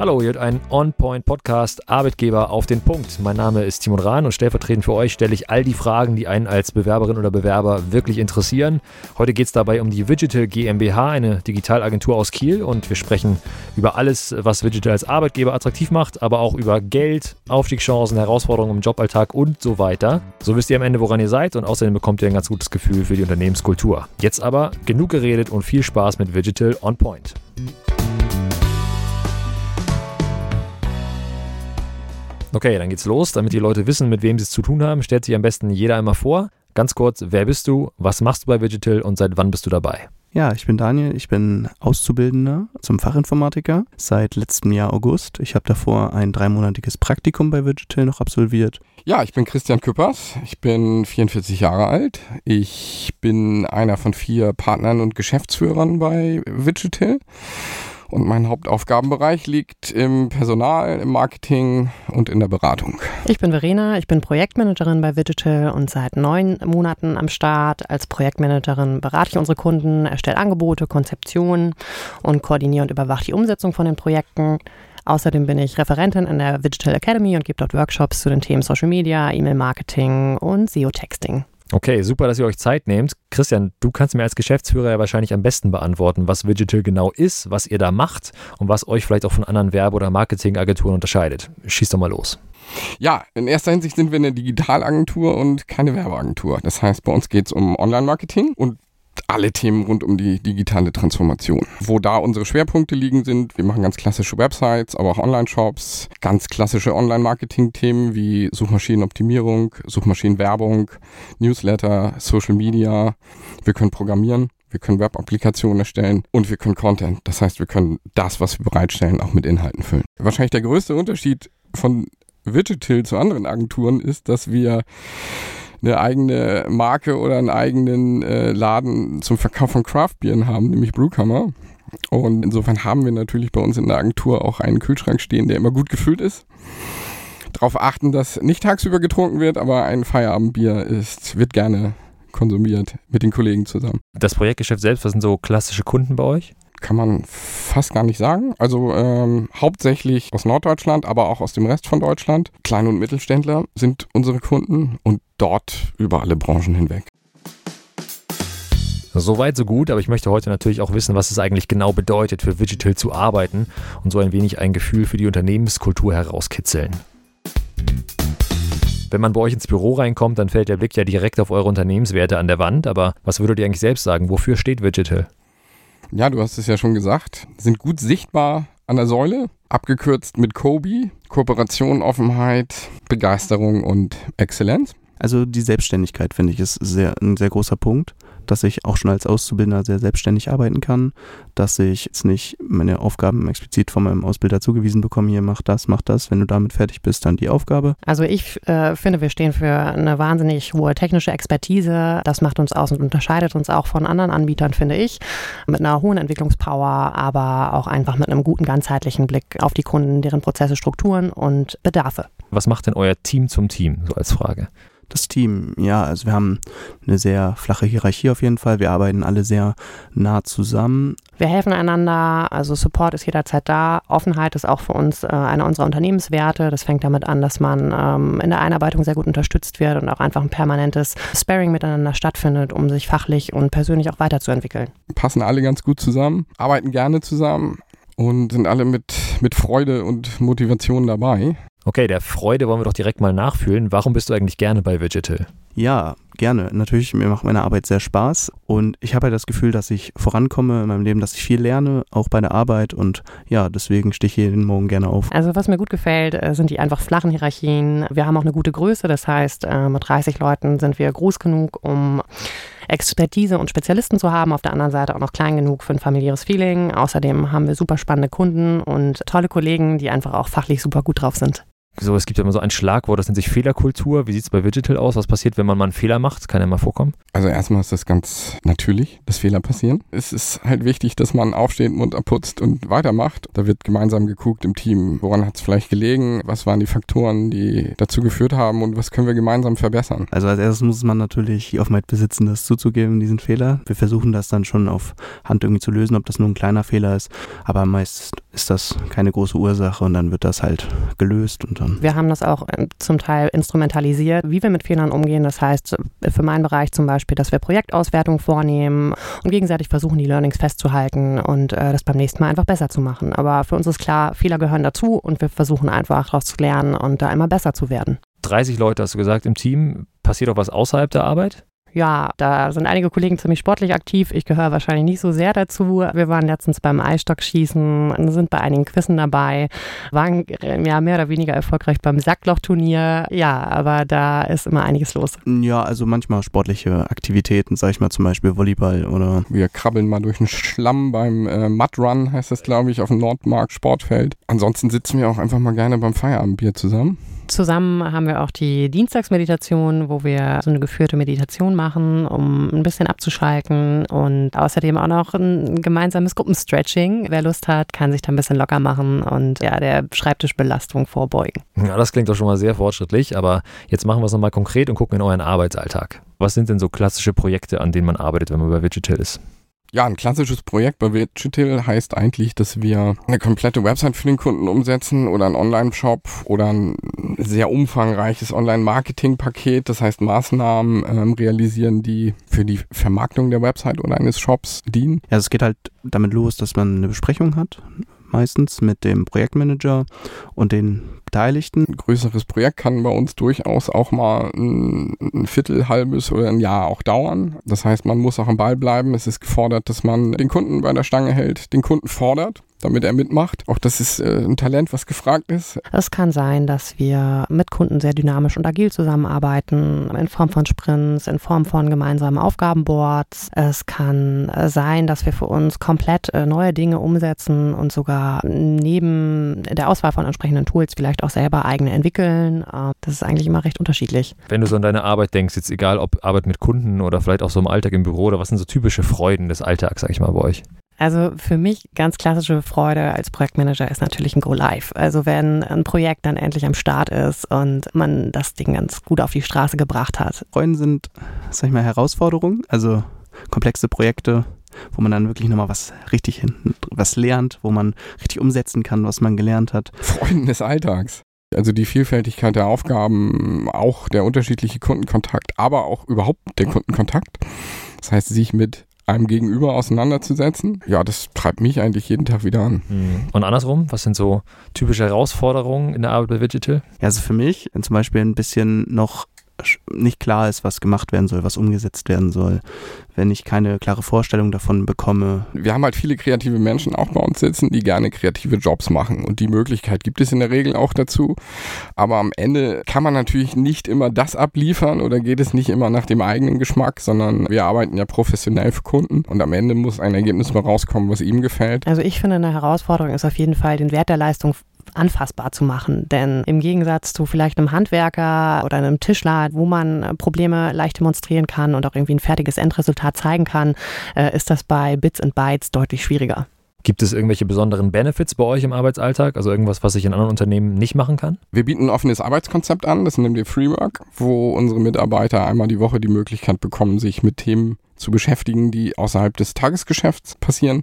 Hallo, ihr hört einen On-Point-Podcast Arbeitgeber auf den Punkt. Mein Name ist Timon Rahn und stellvertretend für euch stelle ich all die Fragen, die einen als Bewerberin oder Bewerber wirklich interessieren. Heute geht es dabei um die Digital GmbH, eine Digitalagentur aus Kiel und wir sprechen über alles, was Digital als Arbeitgeber attraktiv macht, aber auch über Geld, Aufstiegschancen, Herausforderungen im Joballtag und so weiter. So wisst ihr am Ende, woran ihr seid und außerdem bekommt ihr ein ganz gutes Gefühl für die Unternehmenskultur. Jetzt aber genug geredet und viel Spaß mit Digital On Point. Okay, dann geht's los. Damit die Leute wissen, mit wem sie es zu tun haben, stellt sich am besten jeder einmal vor. Ganz kurz, wer bist du, was machst du bei Digital und seit wann bist du dabei? Ja, ich bin Daniel, ich bin Auszubildender zum Fachinformatiker seit letztem Jahr August. Ich habe davor ein dreimonatiges Praktikum bei Digital noch absolviert. Ja, ich bin Christian Küppers, ich bin 44 Jahre alt. Ich bin einer von vier Partnern und Geschäftsführern bei Digital und mein Hauptaufgabenbereich liegt im Personal, im Marketing und in der Beratung. Ich bin Verena, ich bin Projektmanagerin bei Digital und seit neun Monaten am Start. Als Projektmanagerin berate ich unsere Kunden, erstelle Angebote, Konzeptionen und koordiniere und überwache die Umsetzung von den Projekten. Außerdem bin ich Referentin in der Digital Academy und gebe dort Workshops zu den Themen Social Media, E-Mail-Marketing und SEO-Texting. Okay, super, dass ihr euch Zeit nehmt. Christian, du kannst mir als Geschäftsführer ja wahrscheinlich am besten beantworten, was Digital genau ist, was ihr da macht und was euch vielleicht auch von anderen Werbe- oder Marketingagenturen unterscheidet. Schieß doch mal los. Ja, in erster Hinsicht sind wir eine Digitalagentur und keine Werbeagentur. Das heißt, bei uns geht es um Online-Marketing und alle Themen rund um die digitale Transformation. Wo da unsere Schwerpunkte liegen sind, wir machen ganz klassische Websites, aber auch Online-Shops, ganz klassische Online-Marketing-Themen wie Suchmaschinenoptimierung, Suchmaschinenwerbung, Newsletter, Social Media. Wir können programmieren. Wir können Web-Applikationen erstellen und wir können Content. Das heißt, wir können das, was wir bereitstellen, auch mit Inhalten füllen. Wahrscheinlich der größte Unterschied von Digital zu anderen Agenturen ist, dass wir eine eigene Marke oder einen eigenen äh, Laden zum Verkauf von Craftbieren haben, nämlich Brewkammer. Und insofern haben wir natürlich bei uns in der Agentur auch einen Kühlschrank stehen, der immer gut gefüllt ist. Darauf achten, dass nicht tagsüber getrunken wird, aber ein Feierabendbier ist, wird gerne konsumiert mit den Kollegen zusammen. Das Projektgeschäft selbst, was sind so klassische Kunden bei euch? Kann man fast gar nicht sagen. Also ähm, hauptsächlich aus Norddeutschland, aber auch aus dem Rest von Deutschland. Kleine und Mittelständler sind unsere Kunden und dort über alle Branchen hinweg. Soweit, so gut, aber ich möchte heute natürlich auch wissen, was es eigentlich genau bedeutet, für Digital zu arbeiten und so ein wenig ein Gefühl für die Unternehmenskultur herauskitzeln. Wenn man bei euch ins Büro reinkommt, dann fällt der Blick ja direkt auf eure Unternehmenswerte an der Wand, aber was würdet ihr eigentlich selbst sagen? Wofür steht Digital? Ja, du hast es ja schon gesagt, sind gut sichtbar an der Säule, abgekürzt mit Kobe, Kooperation, Offenheit, Begeisterung und Exzellenz. Also die Selbstständigkeit finde ich ist sehr, ein sehr großer Punkt dass ich auch schon als Auszubildender sehr selbstständig arbeiten kann, dass ich jetzt nicht meine Aufgaben explizit von meinem Ausbilder zugewiesen bekomme, hier mach das, mach das, wenn du damit fertig bist, dann die Aufgabe. Also ich äh, finde, wir stehen für eine wahnsinnig hohe technische Expertise, das macht uns aus und unterscheidet uns auch von anderen Anbietern, finde ich, mit einer hohen Entwicklungspower, aber auch einfach mit einem guten ganzheitlichen Blick auf die Kunden, deren Prozesse, Strukturen und Bedarfe. Was macht denn euer Team zum Team, so als Frage? Das Team? Ja, also wir haben eine sehr flache Hierarchie auf jeden Fall. Wir arbeiten alle sehr nah zusammen. Wir helfen einander, also Support ist jederzeit da. Offenheit ist auch für uns äh, einer unserer Unternehmenswerte. Das fängt damit an, dass man ähm, in der Einarbeitung sehr gut unterstützt wird und auch einfach ein permanentes Sparring miteinander stattfindet, um sich fachlich und persönlich auch weiterzuentwickeln. Passen alle ganz gut zusammen, arbeiten gerne zusammen und sind alle mit, mit Freude und Motivation dabei. Okay, der Freude wollen wir doch direkt mal nachfühlen. Warum bist du eigentlich gerne bei Digital? Ja, gerne. Natürlich, mir macht meine Arbeit sehr Spaß und ich habe halt das Gefühl, dass ich vorankomme in meinem Leben, dass ich viel lerne, auch bei der Arbeit und ja, deswegen stehe ich jeden Morgen gerne auf. Also was mir gut gefällt, äh, sind die einfach flachen Hierarchien. Wir haben auch eine gute Größe, das heißt, äh, mit 30 Leuten sind wir groß genug, um Expertise und Spezialisten zu haben, auf der anderen Seite auch noch klein genug für ein familiäres Feeling. Außerdem haben wir super spannende Kunden und tolle Kollegen, die einfach auch fachlich super gut drauf sind. So, es gibt ja immer so ein Schlagwort, das nennt sich Fehlerkultur. Wie sieht es bei Digital aus? Was passiert, wenn man mal einen Fehler macht? Kann ja mal vorkommen. Also erstmal ist das ganz natürlich, dass Fehler passieren. Es ist halt wichtig, dass man aufsteht, Mund abputzt und weitermacht. Da wird gemeinsam geguckt im Team, woran hat es vielleicht gelegen, was waren die Faktoren, die dazu geführt haben und was können wir gemeinsam verbessern. Also als erstes muss man natürlich die Offenheit besitzen, das zuzugeben, diesen Fehler. Wir versuchen das dann schon auf Hand irgendwie zu lösen, ob das nur ein kleiner Fehler ist. Aber meist ist das keine große Ursache und dann wird das halt gelöst und dann. Wir haben das auch äh, zum Teil instrumentalisiert, wie wir mit Fehlern umgehen. Das heißt, für meinen Bereich zum Beispiel, dass wir Projektauswertung vornehmen und gegenseitig versuchen, die Learnings festzuhalten und äh, das beim nächsten Mal einfach besser zu machen. Aber für uns ist klar, Fehler gehören dazu und wir versuchen einfach daraus zu lernen und da immer besser zu werden. 30 Leute hast du gesagt im Team. Passiert auch was außerhalb der Arbeit? Ja, da sind einige Kollegen ziemlich sportlich aktiv. Ich gehöre wahrscheinlich nicht so sehr dazu. Wir waren letztens beim Eisstockschießen, sind bei einigen Quizzen dabei, waren ja mehr oder weniger erfolgreich beim Sacklochturnier. Ja, aber da ist immer einiges los. Ja, also manchmal sportliche Aktivitäten, sag ich mal zum Beispiel Volleyball oder. Wir krabbeln mal durch den Schlamm beim äh, Mudrun, heißt das, glaube ich, auf dem Nordmark Sportfeld. Ansonsten sitzen wir auch einfach mal gerne beim Feierabendbier zusammen. Zusammen haben wir auch die Dienstagsmeditation, wo wir so eine geführte Meditation machen, um ein bisschen abzuschalten und außerdem auch noch ein gemeinsames Gruppenstretching. Wer Lust hat, kann sich da ein bisschen locker machen und ja, der Schreibtischbelastung vorbeugen. Ja, das klingt doch schon mal sehr fortschrittlich, aber jetzt machen wir es nochmal konkret und gucken in euren Arbeitsalltag. Was sind denn so klassische Projekte, an denen man arbeitet, wenn man bei Digital ist? Ja, ein klassisches Projekt bei Digital heißt eigentlich, dass wir eine komplette Website für den Kunden umsetzen oder einen Online-Shop oder ein sehr umfangreiches Online-Marketing-Paket, das heißt Maßnahmen ähm, realisieren, die für die Vermarktung der Website oder eines Shops dienen. Ja, es geht halt damit los, dass man eine Besprechung hat, meistens mit dem Projektmanager und den Beteiligten. Ein größeres Projekt kann bei uns durchaus auch mal ein, ein Viertel, halbes oder ein Jahr auch dauern. Das heißt, man muss auch am Ball bleiben. Es ist gefordert, dass man den Kunden bei der Stange hält, den Kunden fordert damit er mitmacht. Auch das ist äh, ein Talent, was gefragt ist. Es kann sein, dass wir mit Kunden sehr dynamisch und agil zusammenarbeiten, in Form von Sprints, in Form von gemeinsamen Aufgabenboards. Es kann äh, sein, dass wir für uns komplett äh, neue Dinge umsetzen und sogar neben der Auswahl von entsprechenden Tools vielleicht auch selber eigene entwickeln. Äh, das ist eigentlich immer recht unterschiedlich. Wenn du so an deine Arbeit denkst, jetzt egal ob Arbeit mit Kunden oder vielleicht auch so im Alltag im Büro oder was sind so typische Freuden des Alltags, sag ich mal, bei euch? Also für mich ganz klassische Freude als Projektmanager ist natürlich ein Go Live. Also wenn ein Projekt dann endlich am Start ist und man das Ding ganz gut auf die Straße gebracht hat. Freuden sind, sag ich mal, Herausforderungen, also komplexe Projekte, wo man dann wirklich nochmal was richtig hin, was lernt, wo man richtig umsetzen kann, was man gelernt hat. Freuden des Alltags. Also die Vielfältigkeit der Aufgaben, auch der unterschiedliche Kundenkontakt, aber auch überhaupt der Kundenkontakt. Das heißt, sich mit einem Gegenüber auseinanderzusetzen. Ja, das treibt mich eigentlich jeden Tag wieder an. Mhm. Und andersrum, was sind so typische Herausforderungen in der Arbeit bei Digital? Ja, also für mich zum Beispiel ein bisschen noch nicht klar ist, was gemacht werden soll, was umgesetzt werden soll, wenn ich keine klare Vorstellung davon bekomme. Wir haben halt viele kreative Menschen auch bei uns sitzen, die gerne kreative Jobs machen und die Möglichkeit gibt es in der Regel auch dazu. Aber am Ende kann man natürlich nicht immer das abliefern oder geht es nicht immer nach dem eigenen Geschmack, sondern wir arbeiten ja professionell für Kunden und am Ende muss ein Ergebnis mal rauskommen, was ihm gefällt. Also ich finde, eine Herausforderung ist auf jeden Fall, den Wert der Leistung anfassbar zu machen. Denn im Gegensatz zu vielleicht einem Handwerker oder einem Tischler, wo man Probleme leicht demonstrieren kann und auch irgendwie ein fertiges Endresultat zeigen kann, äh, ist das bei Bits and Bytes deutlich schwieriger. Gibt es irgendwelche besonderen Benefits bei euch im Arbeitsalltag? Also irgendwas, was ich in anderen Unternehmen nicht machen kann? Wir bieten ein offenes Arbeitskonzept an, das nennen wir Freework, wo unsere Mitarbeiter einmal die Woche die Möglichkeit bekommen, sich mit Themen zu beschäftigen, die außerhalb des Tagesgeschäfts passieren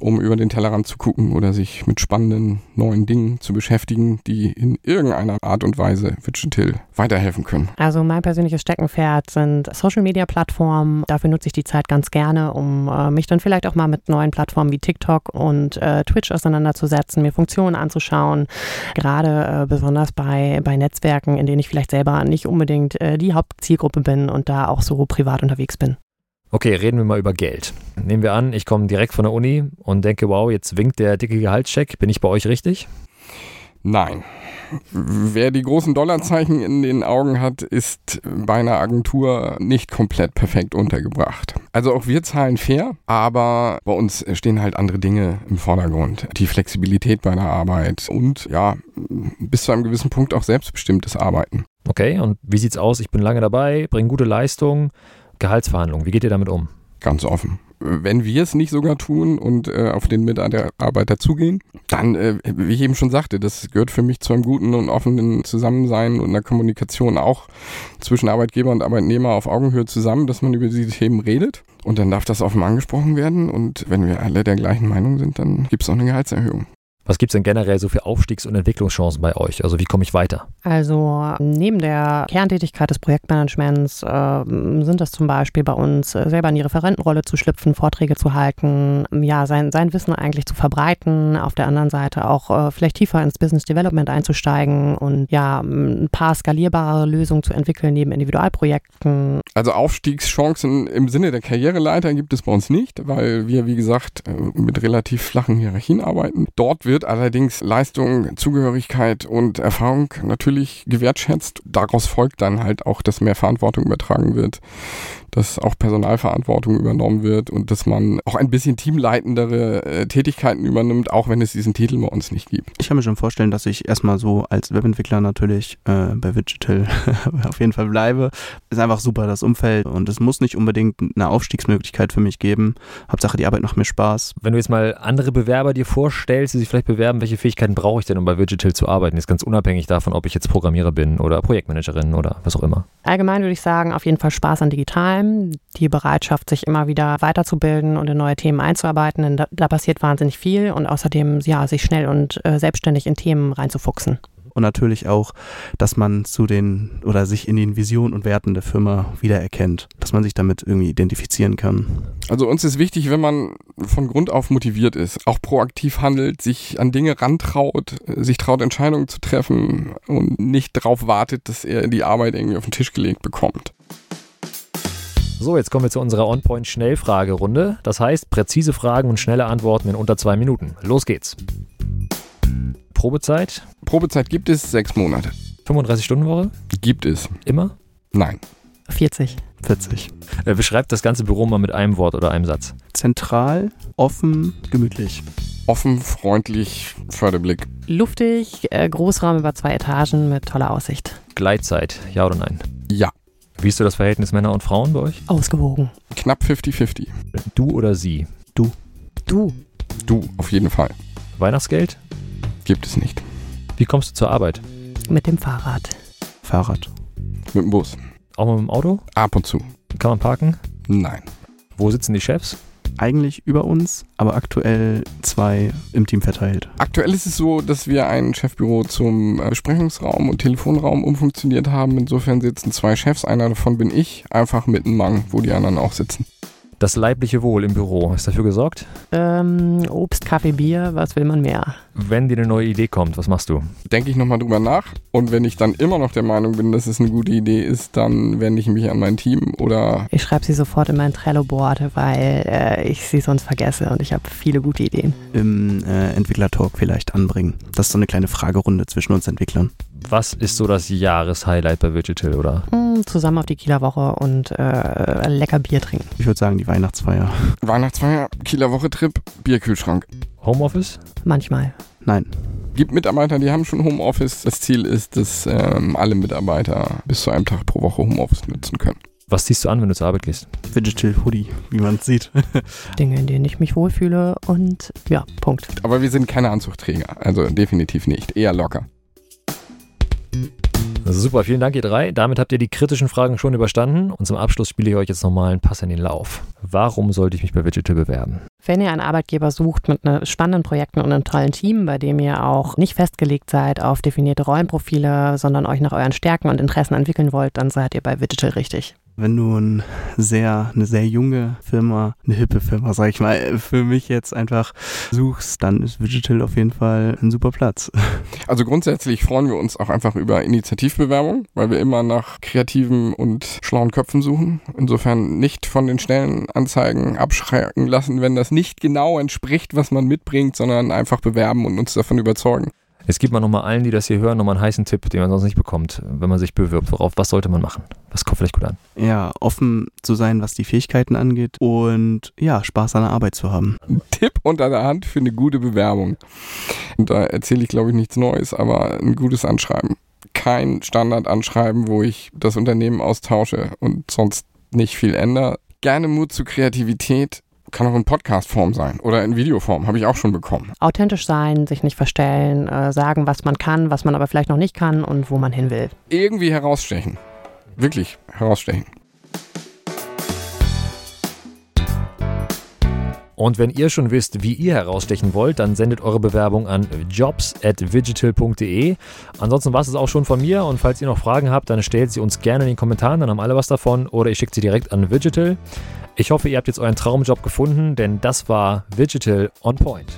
um über den Tellerrand zu gucken oder sich mit spannenden neuen Dingen zu beschäftigen, die in irgendeiner Art und Weise Digital weiterhelfen können. Also mein persönliches Steckenpferd sind Social-Media-Plattformen. Dafür nutze ich die Zeit ganz gerne, um äh, mich dann vielleicht auch mal mit neuen Plattformen wie TikTok und äh, Twitch auseinanderzusetzen, mir Funktionen anzuschauen. Gerade äh, besonders bei, bei Netzwerken, in denen ich vielleicht selber nicht unbedingt äh, die Hauptzielgruppe bin und da auch so privat unterwegs bin. Okay, reden wir mal über Geld. Nehmen wir an, ich komme direkt von der Uni und denke, wow, jetzt winkt der dicke Gehaltscheck. Bin ich bei euch richtig? Nein. Wer die großen Dollarzeichen in den Augen hat, ist bei einer Agentur nicht komplett perfekt untergebracht. Also auch wir zahlen fair, aber bei uns stehen halt andere Dinge im Vordergrund. Die Flexibilität bei der Arbeit und ja, bis zu einem gewissen Punkt auch selbstbestimmtes Arbeiten. Okay, und wie sieht's aus? Ich bin lange dabei, bringe gute Leistung, Gehaltsverhandlungen. Wie geht ihr damit um? Ganz offen wenn wir es nicht sogar tun und äh, auf den Mitarbeiter zugehen, dann, äh, wie ich eben schon sagte, das gehört für mich zu einem guten und offenen Zusammensein und einer Kommunikation auch zwischen Arbeitgeber und Arbeitnehmer auf Augenhöhe zusammen, dass man über diese Themen redet. Und dann darf das offen angesprochen werden. Und wenn wir alle der gleichen Meinung sind, dann gibt es auch eine Gehaltserhöhung. Was gibt es denn generell so für Aufstiegs- und Entwicklungschancen bei euch? Also wie komme ich weiter? Also neben der Kerntätigkeit des Projektmanagements äh, sind das zum Beispiel bei uns, äh, selber in die Referentenrolle zu schlüpfen, Vorträge zu halten, ja, sein, sein Wissen eigentlich zu verbreiten, auf der anderen Seite auch äh, vielleicht tiefer ins Business Development einzusteigen und ja, ein paar skalierbare Lösungen zu entwickeln neben Individualprojekten. Also Aufstiegschancen im Sinne der Karriereleiter gibt es bei uns nicht, weil wir, wie gesagt, äh, mit relativ flachen Hierarchien arbeiten. Dort wird wird allerdings Leistung, Zugehörigkeit und Erfahrung natürlich gewertschätzt. Daraus folgt dann halt auch, dass mehr Verantwortung übertragen wird dass auch Personalverantwortung übernommen wird und dass man auch ein bisschen teamleitendere äh, Tätigkeiten übernimmt, auch wenn es diesen Titel bei uns nicht gibt. Ich kann mir schon vorstellen, dass ich erstmal so als Webentwickler natürlich äh, bei Digital auf jeden Fall bleibe. Ist einfach super das Umfeld und es muss nicht unbedingt eine Aufstiegsmöglichkeit für mich geben. Hauptsache die Arbeit macht mir Spaß. Wenn du jetzt mal andere Bewerber dir vorstellst, die sich vielleicht bewerben, welche Fähigkeiten brauche ich denn, um bei Digital zu arbeiten? Ist ganz unabhängig davon, ob ich jetzt Programmierer bin oder Projektmanagerin oder was auch immer. Allgemein würde ich sagen, auf jeden Fall Spaß an Digitalem bleiben, die Bereitschaft, sich immer wieder weiterzubilden und in neue Themen einzuarbeiten, denn da, da passiert wahnsinnig viel und außerdem ja, sich schnell und äh, selbstständig in Themen reinzufuchsen und natürlich auch, dass man zu den oder sich in den Visionen und Werten der Firma wiedererkennt, dass man sich damit irgendwie identifizieren kann. Also uns ist wichtig, wenn man von Grund auf motiviert ist, auch proaktiv handelt, sich an Dinge rantraut, sich traut, Entscheidungen zu treffen und nicht darauf wartet, dass er die Arbeit irgendwie auf den Tisch gelegt bekommt. So, jetzt kommen wir zu unserer On-Point-Schnellfragerunde. Das heißt, präzise Fragen und schnelle Antworten in unter zwei Minuten. Los geht's. Probezeit? Probezeit gibt es sechs Monate. 35-Stunden-Woche? Gibt es. Immer? Nein. 40. 40. Äh, beschreibt das ganze Büro mal mit einem Wort oder einem Satz. Zentral, offen, gemütlich. Offen, freundlich, Förderblick. Luftig, äh, Großraum über zwei Etagen mit toller Aussicht. Gleitzeit, ja oder nein? Ja. Wie ist so das Verhältnis Männer und Frauen bei euch? Ausgewogen. Knapp 50-50. Du oder sie? Du. Du. Du, auf jeden Fall. Weihnachtsgeld? Gibt es nicht. Wie kommst du zur Arbeit? Mit dem Fahrrad. Fahrrad. Mit dem Bus. Auch mal mit dem Auto? Ab und zu. Kann man parken? Nein. Wo sitzen die Chefs? Eigentlich über uns, aber aktuell zwei im Team verteilt. Aktuell ist es so, dass wir ein Chefbüro zum äh, Besprechungsraum und Telefonraum umfunktioniert haben. Insofern sitzen zwei Chefs, einer davon bin ich, einfach mit einem Mang, wo die anderen auch sitzen. Das leibliche Wohl im Büro, ist dafür gesorgt? Ähm, Obst, Kaffee, Bier, was will man mehr? Wenn dir eine neue Idee kommt, was machst du? Denke ich nochmal drüber nach und wenn ich dann immer noch der Meinung bin, dass es eine gute Idee ist, dann wende ich mich an mein Team oder... Ich schreibe sie sofort in mein Trello-Board, weil äh, ich sie sonst vergesse und ich habe viele gute Ideen. Im äh, Entwickler-Talk vielleicht anbringen. Das ist so eine kleine Fragerunde zwischen uns Entwicklern. Was ist so das Jahreshighlight bei Digital, oder? Mm, zusammen auf die Kieler Woche und äh, lecker Bier trinken. Ich würde sagen, die Weihnachtsfeier. Weihnachtsfeier, Kieler Woche-Trip, Bierkühlschrank. Homeoffice? Manchmal. Nein. Gibt Mitarbeiter, die haben schon Homeoffice. Das Ziel ist, dass ähm, alle Mitarbeiter bis zu einem Tag pro Woche Homeoffice nutzen können. Was ziehst du an, wenn du zur Arbeit gehst? Digital Hoodie, wie man es sieht. Dinge, in denen ich mich wohlfühle und ja, Punkt. Aber wir sind keine Anzugträger, also definitiv nicht. Eher locker. Also super, vielen Dank ihr drei. Damit habt ihr die kritischen Fragen schon überstanden und zum Abschluss spiele ich euch jetzt nochmal einen Pass in den Lauf. Warum sollte ich mich bei Digital bewerben? Wenn ihr einen Arbeitgeber sucht mit ne, spannenden Projekten und einem tollen Team, bei dem ihr auch nicht festgelegt seid auf definierte Rollenprofile, sondern euch nach euren Stärken und Interessen entwickeln wollt, dann seid ihr bei Digital richtig wenn du ein sehr, eine sehr junge Firma, eine hippe Firma, sag ich mal, für mich jetzt einfach suchst, dann ist Digital auf jeden Fall ein super Platz. Also grundsätzlich freuen wir uns auch einfach über Initiativbewerbung, weil wir immer nach kreativen und schlauen Köpfen suchen. Insofern nicht von den Stellenanzeigen abschrecken lassen, wenn das nicht genau entspricht, was man mitbringt, sondern einfach bewerben und uns davon überzeugen. Jetzt gibt man nochmal allen, die das hier hören, nochmal einen heißen Tipp, den man sonst nicht bekommt, wenn man sich bewirbt. Worauf, was sollte man machen? Was kommt vielleicht gut an? Ja, offen zu sein, was die Fähigkeiten angeht und ja, Spaß an der Arbeit zu haben. Tipp unter der Hand für eine gute Bewerbung. Und da erzähle ich, glaube ich, nichts Neues, aber ein gutes Anschreiben. Kein Standardanschreiben, wo ich das Unternehmen austausche und sonst nicht viel ändere. Gerne Mut zu Kreativität, kann auch in Podcast-Form sein oder in Videoform, habe ich auch schon bekommen. Authentisch sein, sich nicht verstellen, äh, sagen, was man kann, was man aber vielleicht noch nicht kann und wo man hin will. Irgendwie herausstechen. Wirklich herausstechen. Und wenn ihr schon wisst, wie ihr herausstechen wollt, dann sendet eure Bewerbung an jobs.digital.de. Ansonsten war es auch schon von mir und falls ihr noch Fragen habt, dann stellt sie uns gerne in den Kommentaren, dann haben alle was davon oder ihr schickt sie direkt an Digital. Ich hoffe, ihr habt jetzt euren Traumjob gefunden, denn das war Digital on Point.